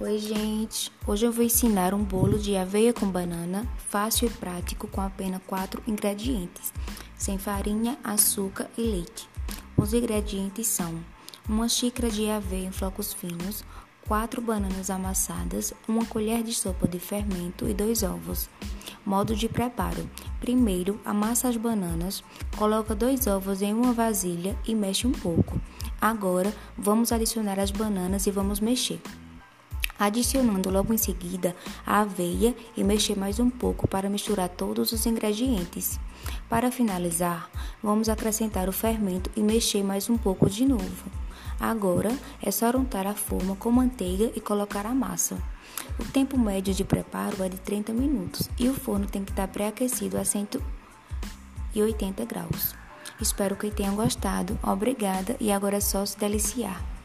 Oi, gente! Hoje eu vou ensinar um bolo de aveia com banana, fácil e prático, com apenas quatro ingredientes: sem farinha, açúcar e leite. Os ingredientes são uma xícara de aveia em flocos finos, quatro bananas amassadas, uma colher de sopa de fermento e dois ovos. Modo de preparo: primeiro, amassa as bananas, coloca dois ovos em uma vasilha e mexe um pouco. Agora, vamos adicionar as bananas e vamos mexer adicionando logo em seguida a aveia e mexer mais um pouco para misturar todos os ingredientes. Para finalizar, vamos acrescentar o fermento e mexer mais um pouco de novo. Agora é só untar a forma com manteiga e colocar a massa. O tempo médio de preparo é de 30 minutos e o forno tem que estar pré-aquecido a 180 graus. Espero que tenham gostado. Obrigada e agora é só se deliciar.